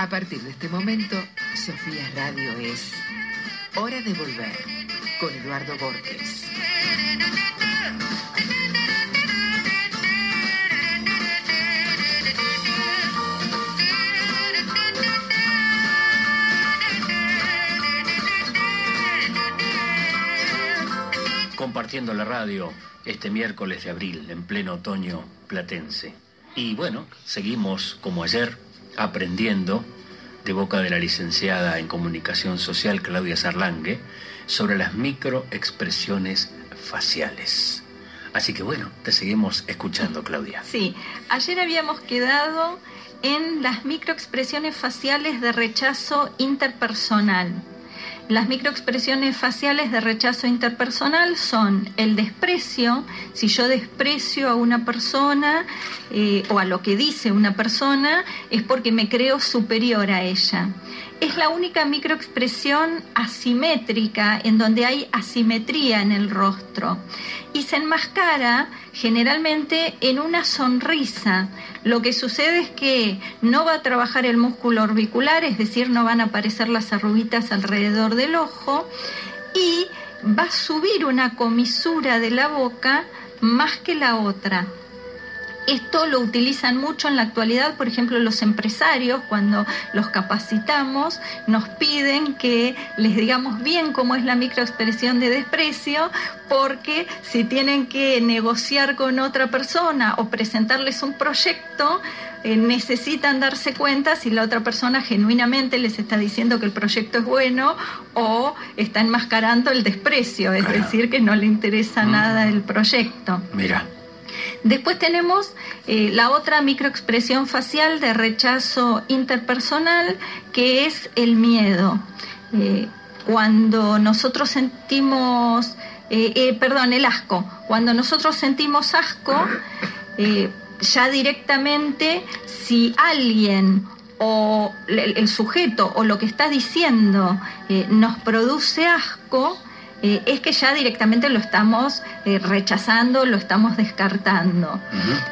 A partir de este momento, Sofía Radio es Hora de Volver con Eduardo Borges. Compartiendo la radio este miércoles de abril, en pleno otoño platense. Y bueno, seguimos como ayer aprendiendo de boca de la licenciada en comunicación social Claudia Sarlangue sobre las microexpresiones faciales. Así que bueno, te seguimos escuchando, Claudia. Sí, ayer habíamos quedado en las microexpresiones faciales de rechazo interpersonal. Las microexpresiones faciales de rechazo interpersonal son el desprecio, si yo desprecio a una persona eh, o a lo que dice una persona, es porque me creo superior a ella. Es la única microexpresión asimétrica en donde hay asimetría en el rostro y se enmascara generalmente en una sonrisa. Lo que sucede es que no va a trabajar el músculo orbicular, es decir, no van a aparecer las arruguitas alrededor del ojo y va a subir una comisura de la boca más que la otra. Esto lo utilizan mucho en la actualidad, por ejemplo, los empresarios, cuando los capacitamos, nos piden que les digamos bien cómo es la microexpresión de desprecio, porque si tienen que negociar con otra persona o presentarles un proyecto, eh, necesitan darse cuenta si la otra persona genuinamente les está diciendo que el proyecto es bueno o está enmascarando el desprecio, es decir, que no le interesa nada el proyecto. Mira. Después tenemos eh, la otra microexpresión facial de rechazo interpersonal, que es el miedo. Eh, cuando nosotros sentimos, eh, perdón, el asco, cuando nosotros sentimos asco, ya directamente si alguien o el, sujeto o lo que está diciendo nos produce asco, eh, es que ya directamente lo estamos eh, rechazando, lo estamos descartando.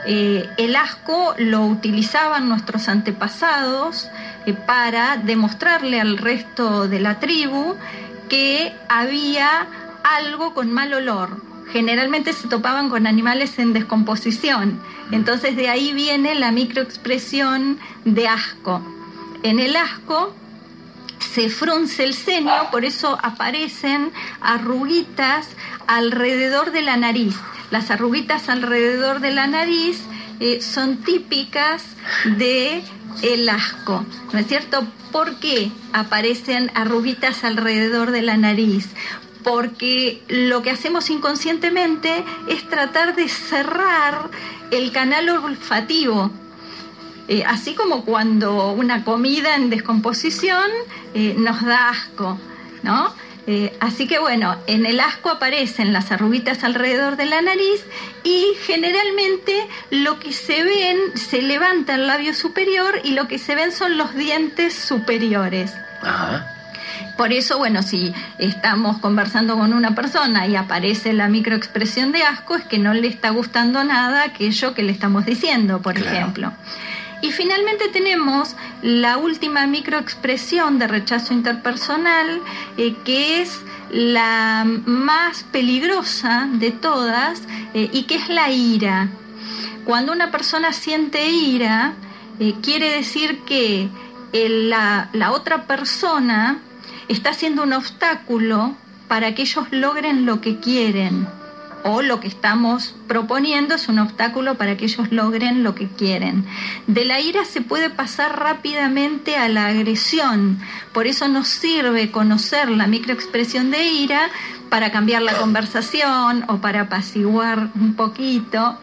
Eh, el asco lo utilizaban nuestros antepasados para demostrarle al resto de la tribu que había algo con mal olor. Generalmente se topaban con animales en descomposición. Entonces de ahí viene la microexpresión de asco. En el asco se frunce el ceño, por eso aparecen arruguitas alrededor de la nariz. Las arruguitas alrededor de la nariz eh, son típicas de el asco, ¿no es cierto? ¿Por qué aparecen arruguitas alrededor de la nariz? Porque lo que hacemos inconscientemente es tratar de cerrar el canal olfativo eh, así como cuando una comida en descomposición eh, nos da asco, ¿no? Eh, así que bueno, en el asco aparecen las arruguitas alrededor de la nariz y generalmente lo que se ven, se levanta el labio superior y lo que se ven son los dientes superiores. Por eso, bueno, si estamos conversando con una persona y aparece la microexpresión de asco, es que no le está gustando nada aquello que le estamos diciendo, por ejemplo. Y finalmente tenemos la última microexpresión de rechazo interpersonal, eh, que es la más peligrosa de todas eh, y que es la ira. Cuando una persona siente ira, eh, quiere decir que la, la otra persona está siendo un obstáculo para que ellos logren lo que quieren o lo que estamos proponiendo es un obstáculo para que ellos logren lo que quieren. De la ira se puede pasar rápidamente a la agresión, por eso nos sirve conocer la microexpresión de ira para cambiar la conversación o para apaciguar un poquito.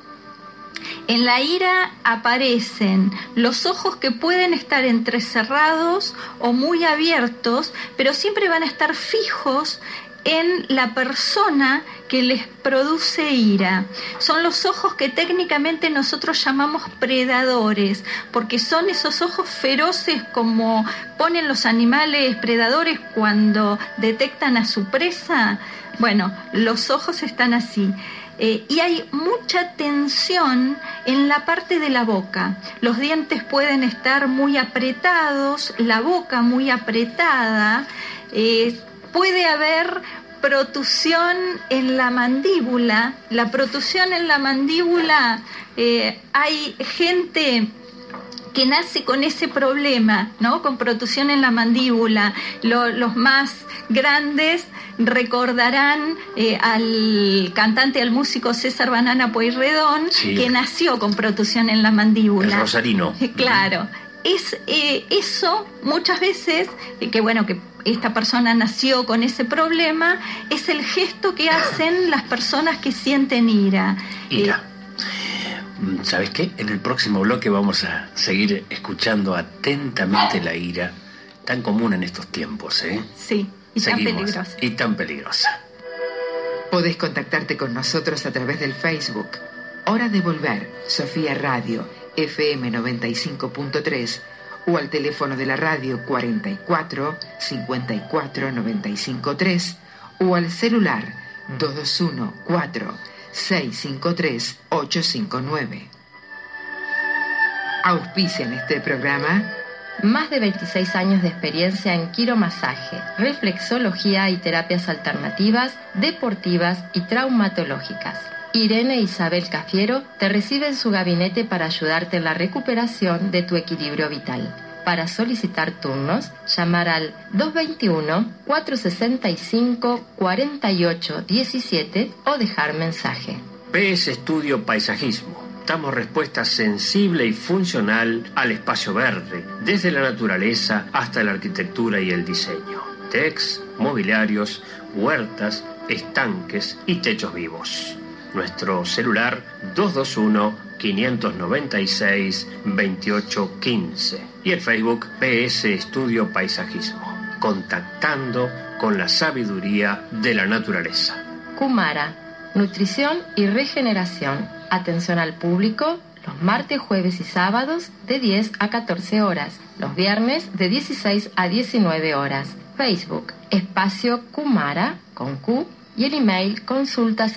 En la ira aparecen los ojos que pueden estar entrecerrados o muy abiertos, pero siempre van a estar fijos en la persona que les produce ira. Son los ojos que técnicamente nosotros llamamos predadores, porque son esos ojos feroces como ponen los animales predadores cuando detectan a su presa. Bueno, los ojos están así. Eh, y hay mucha tensión en la parte de la boca. Los dientes pueden estar muy apretados, la boca muy apretada, eh, puede haber protusión en la mandíbula. La protusión en la mandíbula, eh, hay gente que nace con ese problema, ¿no? Con protusión en la mandíbula. los más grandes recordarán eh, al cantante, al músico César Banana Pueyrredón, que nació con protusión en la mandíbula. El rosarino. Claro. Es eh, eso muchas veces, eh, que bueno, que esta persona nació con ese problema, es el gesto que hacen las personas que sienten ira. Ira. Mm, ¿Sabes qué? En el próximo bloque vamos a seguir escuchando atentamente la ira, tan común en estos tiempos, ¿eh? Sí. Y tan peligrosa. Y tan peligrosa. Podés contactarte con nosotros a través del Facebook. Hora de Volver, Sofía Radio, FM 95.3 o al teléfono de la radio 44 54 95 3 o al celular 221 4 653 859. en este programa más de 26 años de experiencia en quiromasaje, reflexología y terapias alternativas, deportivas y traumatológicas. Irene Isabel Cafiero te recibe en su gabinete para ayudarte en la recuperación de tu equilibrio vital. Para solicitar turnos, llamar al 221-465-4817 o dejar mensaje. PS Estudio Paisajismo damos respuesta sensible y funcional al espacio verde, desde la naturaleza hasta la arquitectura y el diseño. Tex, mobiliarios, huertas, estanques y techos vivos. Nuestro celular 221-596-2815 y el Facebook PS Estudio Paisajismo, contactando con la sabiduría de la naturaleza. Kumara, nutrición y regeneración Atención al público los martes, jueves y sábados de 10 a 14 horas, los viernes de 16 a 19 horas. Facebook, espacio Kumara con Q y el email consultas.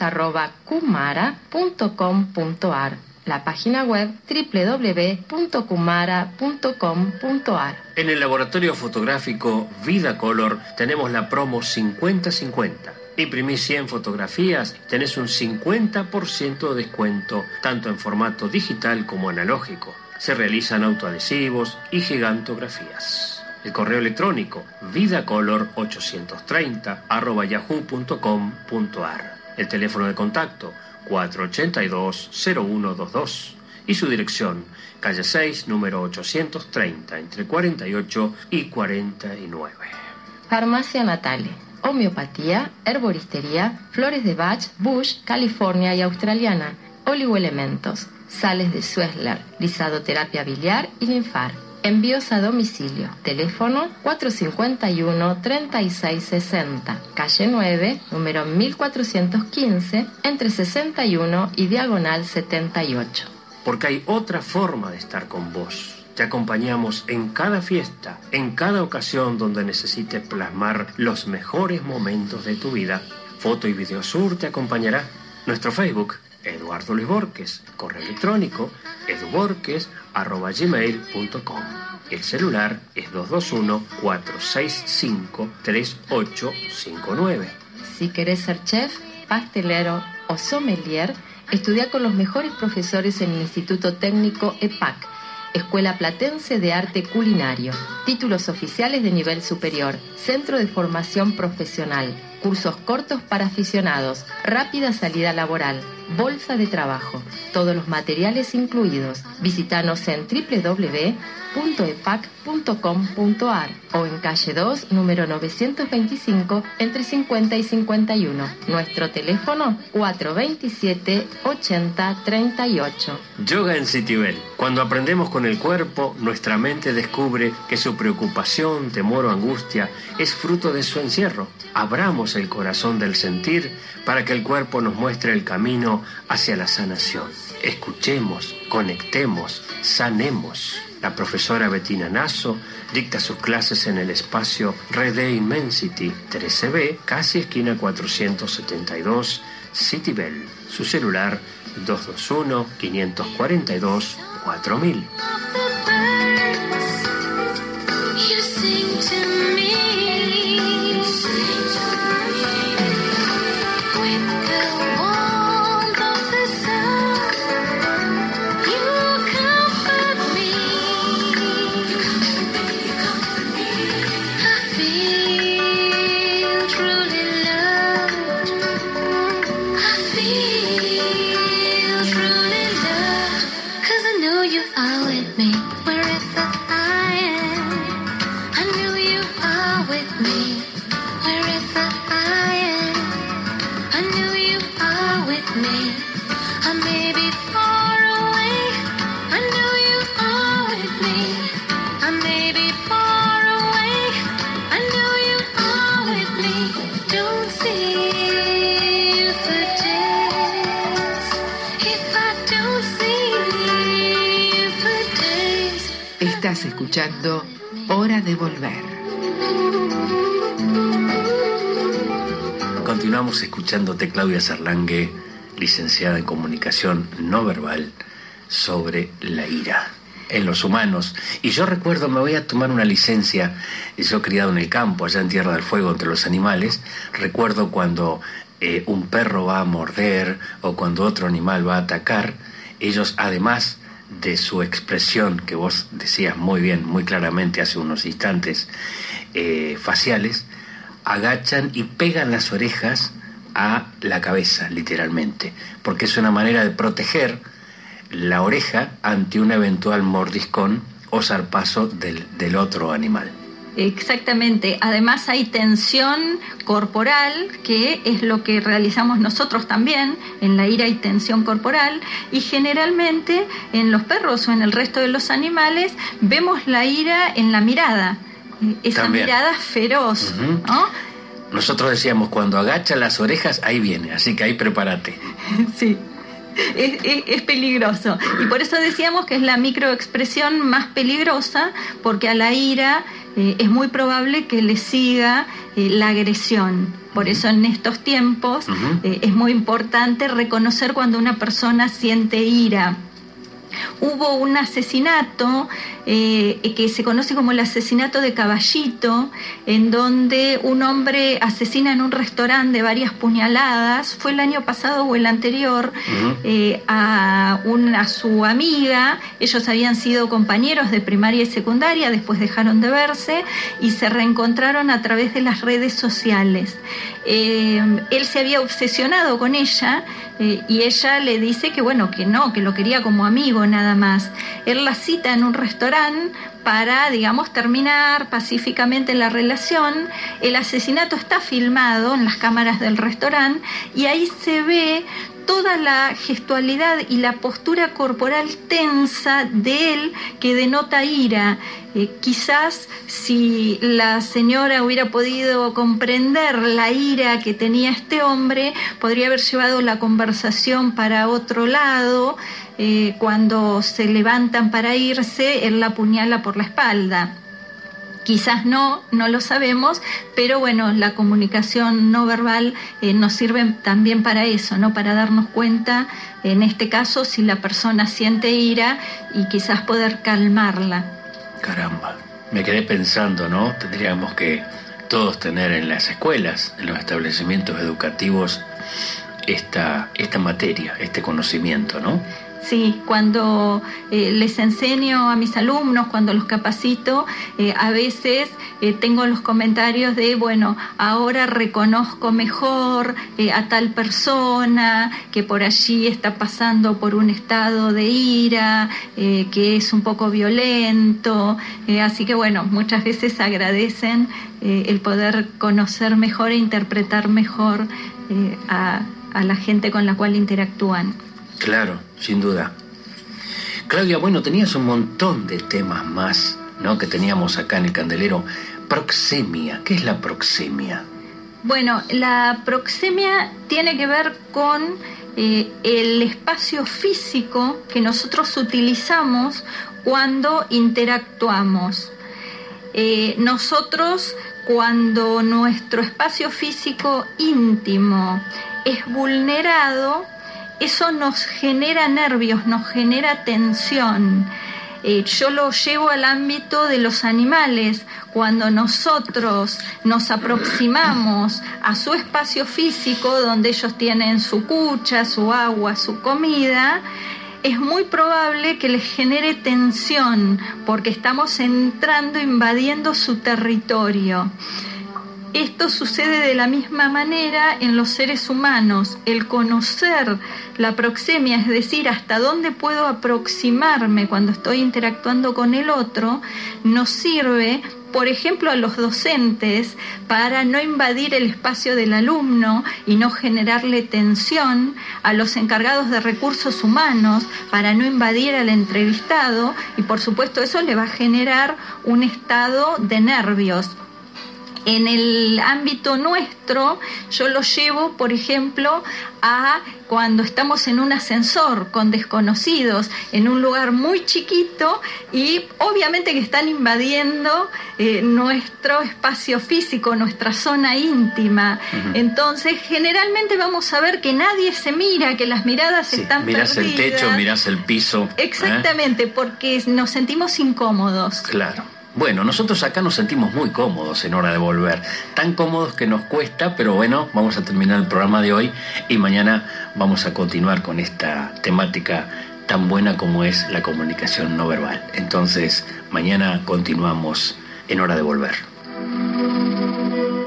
La página web www.kumara.com.ar. En el laboratorio fotográfico Vida Color tenemos la promo 5050 Imprimís 100 fotografías, tenés un 50% de descuento, tanto en formato digital como analógico. Se realizan autoadhesivos y gigantografías. El correo electrónico vidacolor830 yahoo.com.ar. El teléfono de contacto 482-0122 y su dirección, calle 6, número 830, entre 48 y 49. Farmacia Natale homeopatía, herboristería, flores de Bach, Bush, California y australiana, oligoelementos, sales de Suessler, lisadoterapia biliar y linfar. Envíos a domicilio. Teléfono 451-3660, calle 9, número 1415, entre 61 y diagonal 78. Porque hay otra forma de estar con vos te acompañamos en cada fiesta, en cada ocasión donde necesites plasmar los mejores momentos de tu vida. Foto y Video Sur te acompañará. Nuestro Facebook, Eduardo Luis Borges. Correo electrónico, eduborges.gmail.com. El celular es 221-465-3859. Si querés ser chef, pastelero o sommelier, estudia con los mejores profesores en el Instituto Técnico EPAC Escuela Platense de Arte Culinario. Títulos oficiales de nivel superior. Centro de Formación Profesional. Cursos cortos para aficionados. Rápida salida laboral. Bolsa de trabajo. Todos los materiales incluidos. Visítanos en www.epac.com.ar o en calle 2, número 925, entre 50 y 51. Nuestro teléfono 427 80 38. Yoga en Citibel. Cuando aprendemos con el cuerpo, nuestra mente descubre que su preocupación, temor o angustia es fruto de su encierro. Abramos el corazón del sentir para que el cuerpo nos muestre el camino hacia la sanación. Escuchemos, conectemos, sanemos. La profesora Bettina Nasso dicta sus clases en el espacio Rede Immensity 13B, casi esquina 472, City Bell. Su celular 221 escuchando Hora de Volver. Continuamos escuchándote, Claudia Sarlangue, licenciada en comunicación no verbal, sobre la ira en los humanos. Y yo recuerdo, me voy a tomar una licencia, yo criado en el campo, allá en Tierra del Fuego, entre los animales, recuerdo cuando eh, un perro va a morder o cuando otro animal va a atacar, ellos además de su expresión, que vos decías muy bien, muy claramente hace unos instantes, eh, faciales, agachan y pegan las orejas a la cabeza, literalmente, porque es una manera de proteger la oreja ante un eventual mordiscón o zarpazo del, del otro animal. Exactamente. Además hay tensión corporal, que es lo que realizamos nosotros también. En la ira hay tensión corporal y generalmente en los perros o en el resto de los animales vemos la ira en la mirada. Esa mirada feroz. Nosotros decíamos, cuando agacha las orejas, ahí viene, así que ahí prepárate. sí. Es, es, peligroso. Y por eso decíamos que es la microexpresión más peligrosa, porque a la ira eh, es muy probable que le siga eh, la agresión. Por eso en estos tiempos eh, es muy importante reconocer cuando una persona siente ira hubo un asesinato eh, que se conoce como el asesinato de Caballito, en donde un hombre asesina en un restaurante de varias puñaladas, fue el año pasado o el anterior, eh, a, a su amiga, ellos habían sido compañeros de primaria y secundaria, después dejaron de verse y se reencontraron a través de las redes sociales. Eh, él se había obsesionado con ella y ella le dice que bueno, que no, que lo quería como amigo nada más. Él la cita en un restaurante para, digamos, terminar pacíficamente la relación. El asesinato está filmado en las cámaras del restaurante y ahí se ve toda la gestualidad y la postura corporal tensa de él que denota ira. Eh, quizás si la señora hubiera podido comprender la ira que tenía este hombre, podría haber llevado la conversación para otro lado. Eh, cuando se levantan para irse, él la apuñala por la espalda. Quizás no, no lo sabemos, pero bueno, la comunicación no verbal eh, nos sirve también para eso, ¿no? Para darnos cuenta, en este caso, si la persona siente ira y quizás poder calmarla. Caramba, me quedé pensando, ¿no? Tendríamos que todos tener en las escuelas, en los establecimientos educativos, esta, esta materia, este conocimiento, ¿no? Sí, cuando eh, les enseño a mis alumnos, cuando los capacito, eh, a veces eh, tengo los comentarios de, bueno, ahora reconozco mejor a tal persona que por allí está pasando por un estado de ira, que es un poco violento. así que bueno, muchas veces agradecen el poder conocer mejor e interpretar mejor a la gente con la cual interactúan. Claro, sin duda. Claudia, bueno, tenías un montón de temas más, ¿no? Que teníamos acá en el candelero. Proxemia, ¿qué es la proxemia? Bueno, la proxemia tiene que ver con eh, el espacio físico que nosotros utilizamos cuando interactuamos. Eh, nosotros cuando nuestro espacio físico íntimo es vulnerado, eso nos genera nervios, nos genera tensión. Eh, yo lo llevo al ámbito de los animales. Cuando nosotros nos aproximamos a su espacio físico, donde ellos tienen su cucha, su agua, su comida, es muy probable que les genere tensión porque estamos entrando, invadiendo su territorio. Esto sucede de la misma manera en los seres humanos. El conocer la proxemia, es decir, hasta dónde puedo aproximarme cuando estoy interactuando con el otro, nos sirve por ejemplo, a los docentes para no invadir el espacio del alumno y no generarle tensión, a los encargados de recursos humanos para no invadir al entrevistado y por supuesto eso le va a generar un estado de nervios en el ámbito nuestro, yo lo llevo, por ejemplo, a cuando estamos en un ascensor con desconocidos, en un lugar muy chiquito y obviamente que están invadiendo eh, nuestro espacio físico, nuestra zona íntima. Entonces, generalmente vamos a ver que nadie se mira, que las miradas están mirás perdidas. el techo, mirás el piso. ¿eh? Exactamente, porque nos sentimos incómodos. Claro. Bueno, nosotros acá nos sentimos muy cómodos en hora de volver, tan cómodos que nos cuesta, pero bueno, vamos a terminar el programa de hoy y mañana vamos a continuar con esta temática tan buena como es la comunicación no verbal. Entonces, mañana continuamos en hora de volver.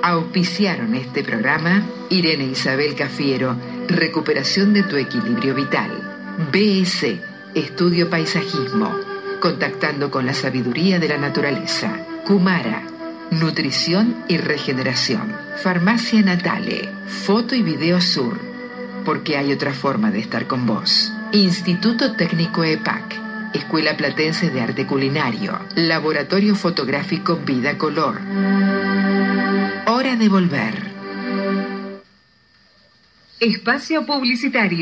Auspiciaron este programa Irene Isabel Cafiero, Recuperación de tu equilibrio vital. BS, Estudio Paisajismo, contactando con la sabiduría de la naturaleza. Kumara, Nutrición y Regeneración. Farmacia Natale, Foto y Video Sur, porque hay otra forma de estar con vos. Instituto Técnico EPAC. Escuela Platense de Arte Culinario, Laboratorio Fotográfico Vida Color. Hora de volver. Espacio Publicitario.